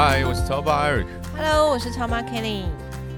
嗨，我是超爸 Eric。Hello，我是超妈 Kelly，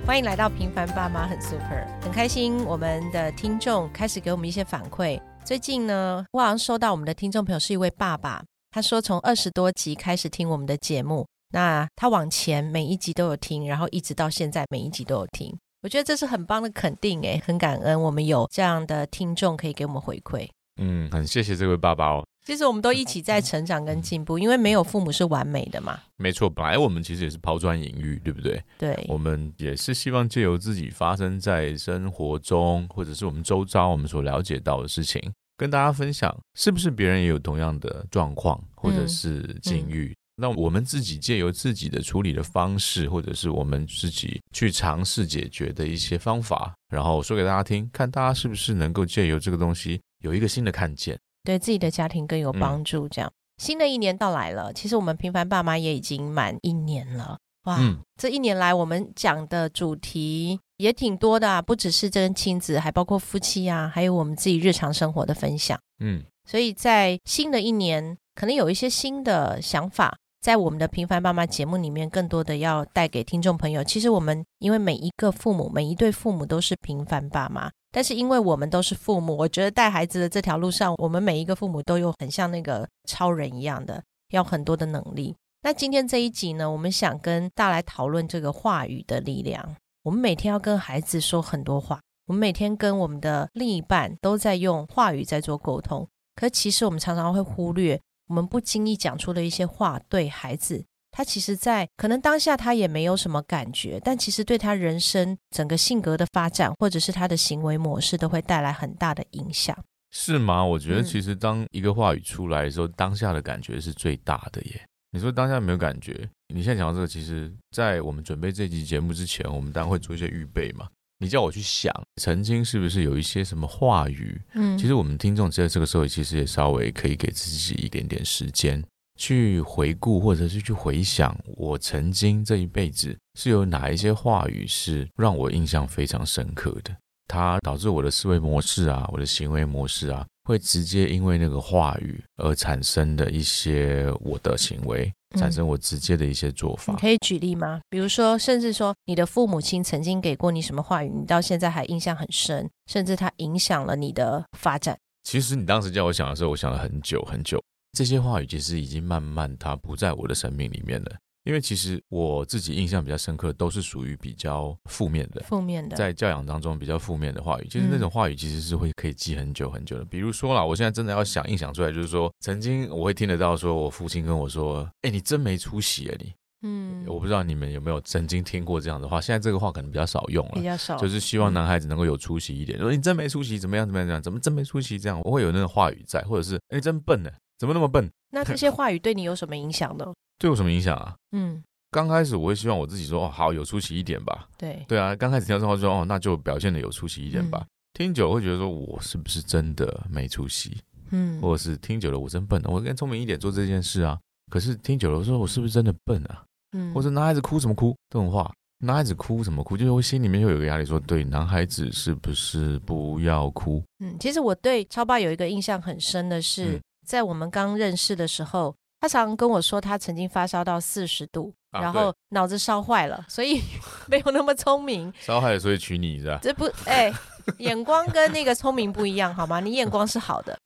欢迎来到平凡爸妈很 super，很开心我们的听众开始给我们一些反馈。最近呢，我好像收到我们的听众朋友是一位爸爸，他说从二十多集开始听我们的节目，那他往前每一集都有听，然后一直到现在每一集都有听。我觉得这是很棒的肯定，诶，很感恩我们有这样的听众可以给我们回馈。嗯，很谢谢这位爸爸哦。其实我们都一起在成长跟进步，因为没有父母是完美的嘛。没错，本来我们其实也是抛砖引玉，对不对？对，我们也是希望借由自己发生在生活中，或者是我们周遭我们所了解到的事情，跟大家分享，是不是别人也有同样的状况或者是境遇？那我们自己借由自己的处理的方式，或者是我们自己去尝试解决的一些方法，然后说给大家听，看大家是不是能够借由这个东西有一个新的看见。对自己的家庭更有帮助。这样，新的一年到来了，其实我们平凡爸妈也已经满一年了。哇，嗯这一年来我们讲的主题也挺多的啊，不只是跟亲子，还包括夫妻啊，还有我们自己日常生活的分享。嗯，所以在新的一年，可能有一些新的想法，在我们的平凡爸妈节目里面，更多的要带给听众朋友。其实我们因为每一个父母，每一对父母都是平凡爸妈，但是因为我们都是父母，我觉得带孩子的这条路上，我们每一个父母都有很像那个超人一样的，要很多的能力。那今天这一集呢，我们想跟大来讨论这个话语的力量。我们每天要跟孩子说很多话，我们每天跟我们的另一半都在用话语在做沟通。可其实我们常常会忽略，我们不经意讲出的一些话，对孩子，他其实在可能当下他也没有什么感觉，但其实对他人生整个性格的发展，或者是他的行为模式，都会带来很大的影响。是吗？我觉得嗯其实当一个话语出来的时候，当下的感觉是最大的耶。你说当下没有感觉，你现在讲到这个，其实，在我们准备这期节目之前，我们当然会做一些预备嘛。你叫我去想，曾经是不是有一些什么话语？嗯其实我们听众在这个时候，其实也稍微可以给自己一点点时间，去回顾或者是去回想，我曾经这一辈子是有哪一些话语是让我印象非常深刻的。它导致我的思维模式啊，我的行为模式啊，会直接因为那个话语而产生的一些我的行为，嗯产生我直接的一些做法。你可以举例吗？比如说，甚至说你的父母亲曾经给过你什么话语，你到现在还印象很深，甚至它影响了你的发展。其实你当时叫我想的时候，我想了很久很久。这些话语其实已经慢慢它不在我的生命里面了，因为其实我自己印象比较深刻都是属于比较负面的，负面的，在教养当中比较负面的话语，其实那种话语其实是会可以记很久很久的。比如说啦，我现在真的要想印象出来，就是说曾经我会听得到，说我父亲跟我说：“哎，你真没出息啊你！”嗯我不知道你们有没有曾经听过这样的话，现在这个话可能比较少用了。比较少，就是希望男孩子能够有出息一点，说你真没出息，怎么样怎么样怎么样，怎么真没出息这样，我会有那种话语在，或者是哎你真笨呢，怎么那么笨？那这些话语对你有什么影响呢？对我什么影响啊？嗯，刚开始我会希望我自己说哦好有出息一点吧，对，对啊，刚开始听到这话就说哦那就表现的有出息一点吧。嗯 听久了会觉得说我是不是真的没出息，嗯，或者是听久了我真笨，我应该聪明一点做这件事啊。可是听久了说我是不是真的笨啊？嗯或者男孩子哭什么哭这种话，男孩子哭什么哭，就是我心里面会有一个压力说，对男孩子是不是不要哭？嗯，其实我对超爸有一个印象很深的是，嗯在我们刚认识的时候，他常跟我说他曾经发烧到四十度，啊然后脑子烧坏了，所以 没有那么聪明。烧坏了所以娶你是吧？这不，哎、眼光跟那个聪明不一样，好吗？你眼光是好的。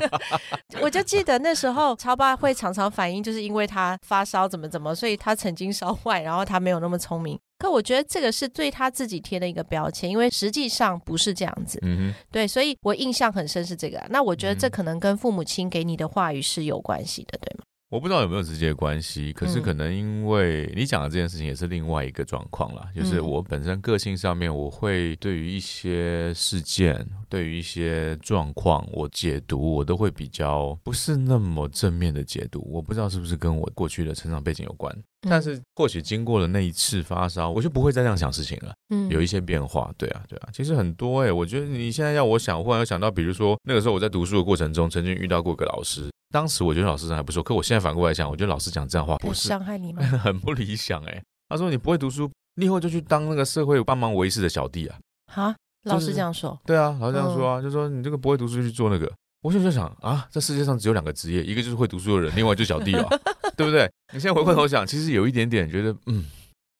我就记得那时候超爸会常常反映，就是因为他发烧怎么怎么，所以他曾经烧坏，然后他没有那么聪明。可我觉得这个是对他自己贴的一个标签，因为实际上不是这样子。嗯对，所以我印象很深是这个啊、那我觉得这嗯可能跟父母亲给你的话语是有关系的，对吗？我不知道有没有直接关系，可是嗯可能因为你讲的这件事情也是另外一个状况啦，就是嗯我本身个性上面，我会对于一些事件，对于一些状况，我解读我都会比较不是那么正面的解读。我不知道是不是跟我过去的成长背景有关，但是或许经过了那一次发烧，我就不会再这样想事情了。嗯，有一些变化。对啊，对啊，其实很多哎，我觉得你现在要我想，我忽然又想到，比如说那个时候我在读书的过程中，曾经遇到过个老师，当时我觉得老师还不错，可我现在反过来想，我觉得老师讲这样话不是伤害你吗？很不理想哎。他说你不会读书，你以后就去当那个社会帮忙维持的小弟啊。好。老师这样说，对啊，老师这样说啊，就说你这个不会读书就去做那个。我现在就想啊，这世界上只有两个职业，一个就是会读书的人，另外就是小弟了，对不对？你现在回过头想，其实有一点点觉得，嗯，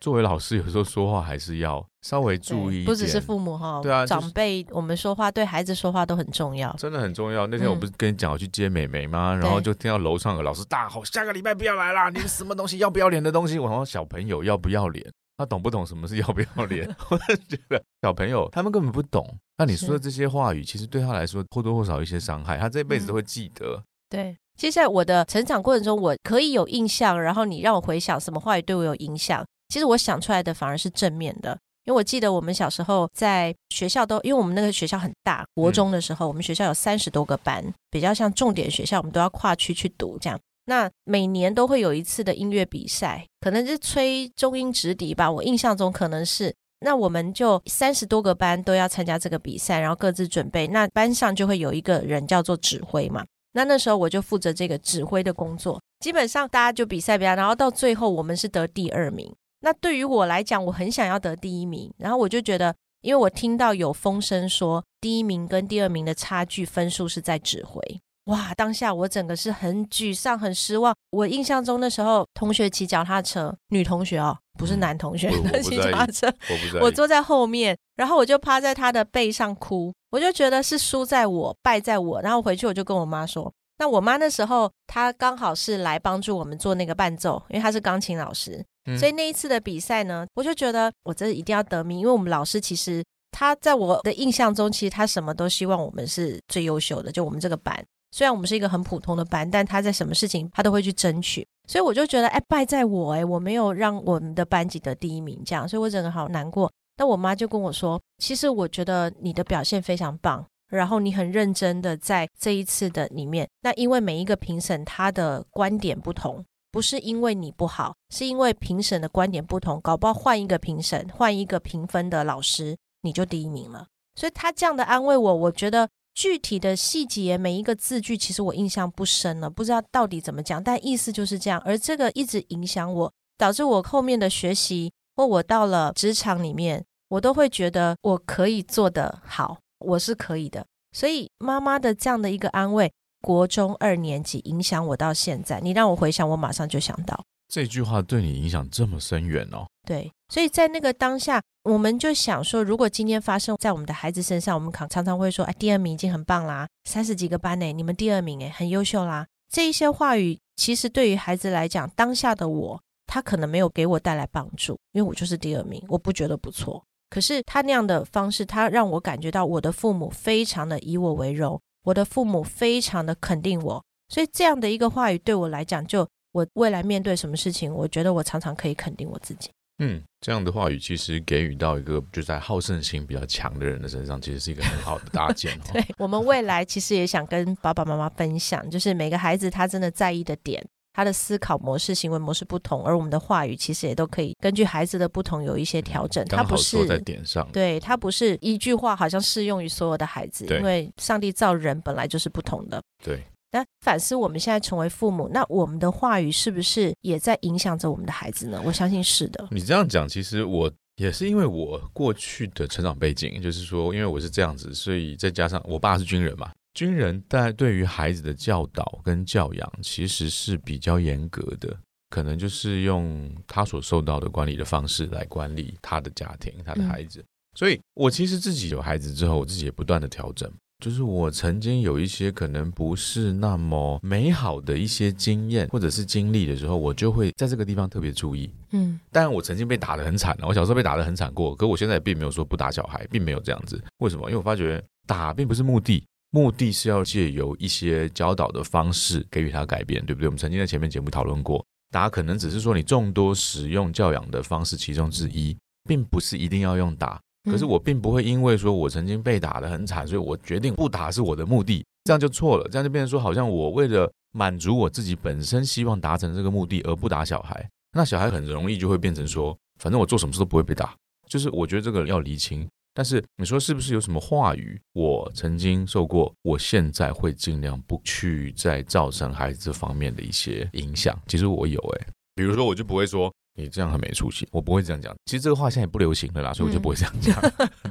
作为老师有时候说话还是要稍微注意，不只是父母哈，对啊，长辈我们说话对孩子说话都很重要，真的很重要。那天我不是跟你讲我去接美美吗？然后就听到楼上的老师大吼：“下个礼拜不要来啦！你们什么东西要不要脸的东西？”我说：“小朋友要不要脸？”他懂不懂什么是要不要脸？我觉得小朋友他们根本不懂。那你说的这些话语，其实对他来说或多或少一些伤害，他这辈子都会记得。对，接下来我的成长过程中，我可以有印象，然后你让我回想什么话语对我有影响。其实我想出来的反而是正面的，因为我记得我们小时候在学校都，因为我们那个学校很大，国中的时候我们学校有三十多个班，比较像重点学校，我们都要跨区去读这样。那每年都会有一次的音乐比赛，可能是吹中音直笛吧。我印象中可能是，那我们就三十多个班都要参加这个比赛，然后各自准备。那班上就会有一个人叫做指挥嘛。那那时候我就负责这个指挥的工作。基本上大家就比赛比赛，然后到最后我们是得第二名。那对于我来讲，我很想要得第一名。然后我就觉得，因为我听到有风声说，第一名跟第二名的差距分数是在指挥。哇！当下我整个是很沮丧、很失望。我印象中那时候，同学骑脚踏车，女同学哦，不是男同学 骑脚踏车，我坐在后面，然后我就趴在他的背上哭，我就觉得是输在我，败在我。然后回去我就跟我妈说，那我妈那时候她刚好是来帮助我们做那个伴奏，因为她是钢琴老师，所以那一次的比赛呢，我就觉得我这一定要得名，因为我们老师其实他在我的印象中，其实他什么都希望我们是最优秀的，就我们这个班。虽然我们是一个很普通的班，但他在什么事情他都会去争取，所以我就觉得，哎，败在我，哎，我没有让我们的班级得第一名，这样，所以我整个好难过。那我妈就跟我说，其实我觉得你的表现非常棒，然后你很认真的在这一次的里面，那因为每一个评审他的观点不同，不是因为你不好，是因为评审的观点不同，搞不好换一个评审，换一个评分的老师，你就第一名了。所以他这样的安慰我，我觉得。具体的细节，每一个字句，其实我印象不深了，不知道到底怎么讲，但意思就是这样。而这个一直影响我，导致我后面的学习，或我到了职场里面，我都会觉得我可以做得好，我是可以的。所以妈妈的这样的一个安慰，国中二年级影响我到现在。你让我回想，我马上就想到。这句话对你影响这么深远哦。对，所以在那个当下，我们就想说，如果今天发生在我们的孩子身上，我们常常常会说，哎，第二名已经很棒啦，三十几个班呢，你们第二名哎，很优秀啦。这一些话语，其实对于孩子来讲，当下的我，他可能没有给我带来帮助，因为我就是第二名，我不觉得不错。可是他那样的方式，他让我感觉到我的父母非常的以我为荣，我的父母非常的肯定我，所以这样的一个话语对我来讲，就。我未来面对什么事情，我觉得我常常可以肯定我自己。嗯，这样的话语其实给予到一个就在好胜心比较强的人的身上，其实是一个很好的搭建。对我们未来其实也想跟爸爸妈妈分享，就是每个孩子他真的在意的点，他的思考模式、行为模式不同，而我们的话语其实也都可以根据孩子的不同有一些调整。他不是在点上，对他不是一句话好像适用于所有的孩子，因为上帝造人本来就是不同的。对。那反思我们现在成为父母，那我们的话语是不是也在影响着我们的孩子呢？我相信是的。你这样讲，其实我也是因为我过去的成长背景，就是说，因为我是这样子，所以再加上我爸是军人嘛，军人在对于孩子的教导跟教养其实是比较严格的，可能就是用他所受到的管理的方式来管理他的家庭、他的孩子。所以我其实自己有孩子之后，我自己也不断的调整。就是我曾经有一些可能不是那么美好的一些经验或者是经历的时候，我就会在这个地方特别注意。嗯，但我曾经被打得很惨了我小时候被打得很惨过，可我现在并没有说不打小孩，并没有这样子。为什么？因为我发觉打并不是目的，目的是要借由一些教导的方式给予他改变，对不对？我们曾经在前面节目讨论过，打可能只是说你众多使用教养的方式其中之一，并不是一定要用打。可是我并不会因为说我曾经被打得很惨，所以我决定不打是我的目的，这样就错了，这样就变成说好像我为了满足我自己本身希望达成这个目的而不打小孩，那小孩很容易就会变成说，反正我做什么事都不会被打，就是我觉得这个要厘清。但是你说是不是有什么话语？我曾经受过，我现在会尽量不去再造成孩子这方面的一些影响。其实我有哎，比如说我就不会说你这样很没出息，我不会这样讲。其实这个话现在也不流行了啦，所以我就不会这样讲。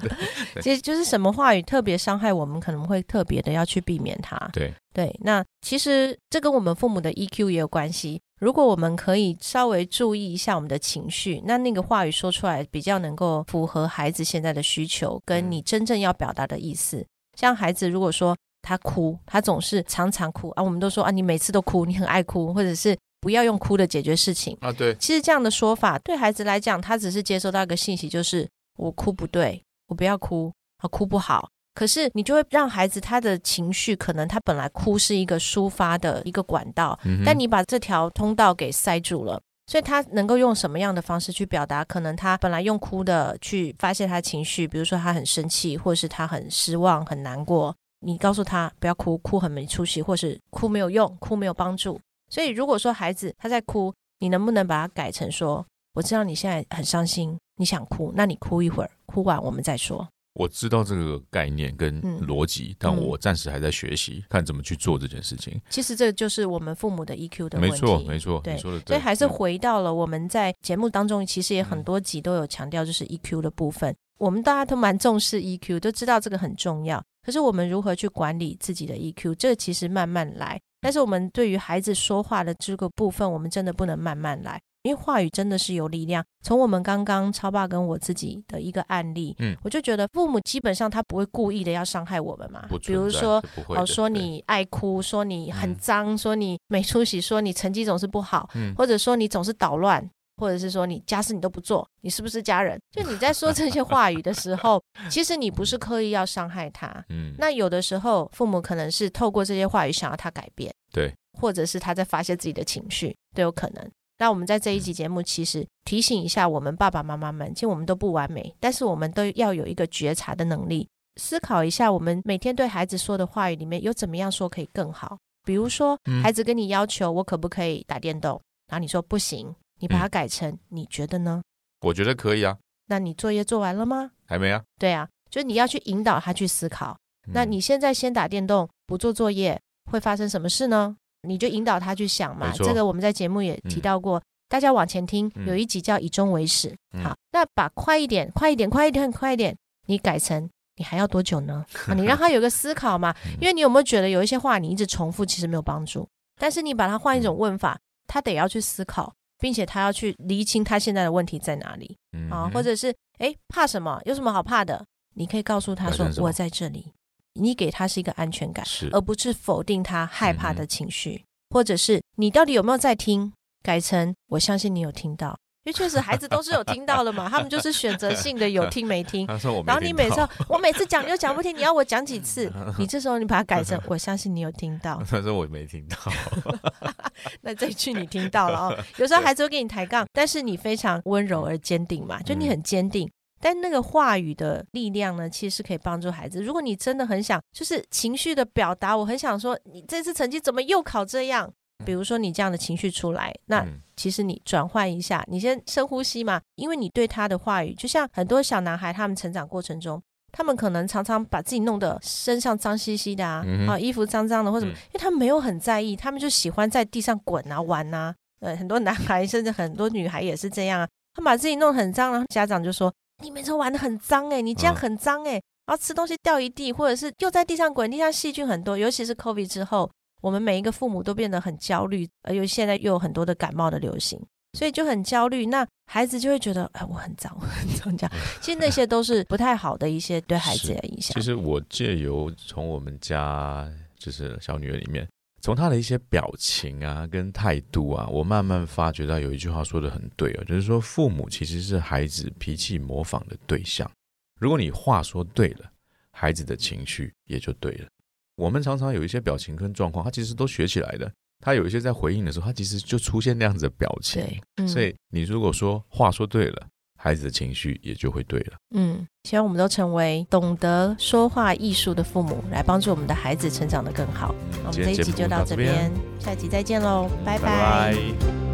其实就是什么话语特别伤害我们，可能会特别的要去避免它。对对，那其实这跟我们父母的 EQ 也有关系。如果我们可以稍微注意一下我们的情绪，那那个话语说出来比较能够符合孩子现在的需求，跟你真正要表达的意思。像孩子如果说他哭，他总是常常哭啊，我们都说啊，你每次都哭，你很爱哭，或者是不要用哭的解决事情啊。对，其实这样的说法对孩子来讲，他只是接收到一个信息，就是我哭不对，我不要哭，啊，哭不好。可是你就会让孩子他的情绪，可能他本来哭是一个抒发的一个管道，但你把这条通道给塞住了，所以他能够用什么样的方式去表达？可能他本来用哭的去发泄他情绪，比如说他很生气，或是他很失望、很难过，你告诉他不要哭，哭很没出息，或是哭没有用，哭没有帮助。所以如果说孩子他在哭，你能不能把它改成说：我知道你现在很伤心，你想哭，那你哭一会儿，哭完我们再说。我知道这个概念跟逻辑，但我暂时还在学习，看怎么去做这件事情。其实这就是我们父母的 EQ 的问题。没错，没错，对，说的对。所以还是回到了我们在节目当中，其实也很多集都有强调，就是 EQ 的部分。我们大家都蛮重视 EQ，都知道这个很重要。可是我们如何去管理自己的 EQ，这其实慢慢来。但是我们对于孩子说话的这个部分，我们真的不能慢慢来。因为话语真的是有力量。从我们刚刚超爸跟我自己的一个案例，嗯，我就觉得父母基本上他不会故意的要伤害我们嘛。比如说，哦，说你爱哭，说你很脏，说你没出息，说你成绩总是不好，或者说你总是捣乱，或者是说你家事你都不做，你是不是家人？就你在说这些 话语的时候，其实你不是刻意要伤害他。嗯，那有的时候父母可能是透过这些话语想要他改变，对，或者是他在发泄自己的情绪，都有可能。那我们在这一集节目，其实提醒一下我们爸爸妈妈们，其实我们都不完美，但是我们都要有一个觉察的能力，思考一下我们每天对孩子说的话语里面有怎么样说可以更好。比如说，孩子跟你要求我可不可以打电动，然后你说不行，你把它改成你觉得呢？我觉得可以啊。那你作业做完了吗？还没啊。对啊，就是你要去引导他去思考。那你现在先打电动，不做作业，会发生什么事呢？你就引导他去想嘛，这个我们在节目也提到过，大家往前听，有一集叫以终为始。好，那把快一点，快一点，快一点，快一点，你改成你还要多久呢？啊，你让他有个思考嘛，因为你有没有觉得有一些话你一直重复，其实没有帮助。但是你把它换一种问法，他得要去思考，并且他要去厘清他现在的问题在哪里啊，或者是哎怕什么？有什么好怕的？你可以告诉他说我在这里。你给他是一个安全感，而不是否定他害怕的情绪，或者是你到底有没有在听？改成我相信你有听到，因为确实孩子都是有听到的嘛，他们就是选择性的有听没听。然后你每次我每次讲你又讲不听，你要我讲几次？你这时候你把它改成我相信你有听到。他说我没听到，那这一句你听到了哦。有时候孩子会跟你抬杠，但是你非常温柔而坚定嘛，就你很坚定。但那个话语的力量呢，其实是可以帮助孩子。如果你真的很想，就是情绪的表达，我很想说，你这次成绩怎么又考这样？比如说你这样的情绪出来，那其实你转换一下，你先深呼吸嘛，因为你对他的话语，就像很多小男孩，他们成长过程中，他们可能常常把自己弄得身上脏兮兮的啊，啊，衣服脏脏的或什么，因为他们没有很在意，他们就喜欢在地上滚啊玩啊。呃，很多男孩甚至很多女孩也是这样啊，他把自己弄很脏，然后家长就说。你每次玩的很脏哎，你这样很脏哎，然后吃东西掉一地，或者是又在地上滚，地上细菌很多，尤其是 COVID 之后，我们每一个父母都变得很焦虑，而又现在又有很多的感冒的流行，所以就很焦虑。那孩子就会觉得，哎，我很脏，我很脏，这样。其实那些都是不太好的一些对孩子的影响。其实我借由从我们家就是小女儿里面。从她的一些表情啊，跟态度啊，我慢慢发觉到有一句话说的很对哦，就是说父母其实是孩子脾气模仿的对象。如果你话说对了，孩子的情绪也就对了。我们常常有一些表情跟状况，他其实都学起来的。他有一些在回应的时候，他其实就出现那样子的表情。所以你如果说话说对了，孩子的情绪也就会对了。嗯，希望我们都成为懂得说话艺术的父母，来帮助我们的孩子成长得更好。那我们这一集就到这边，下集再见喽，拜拜拜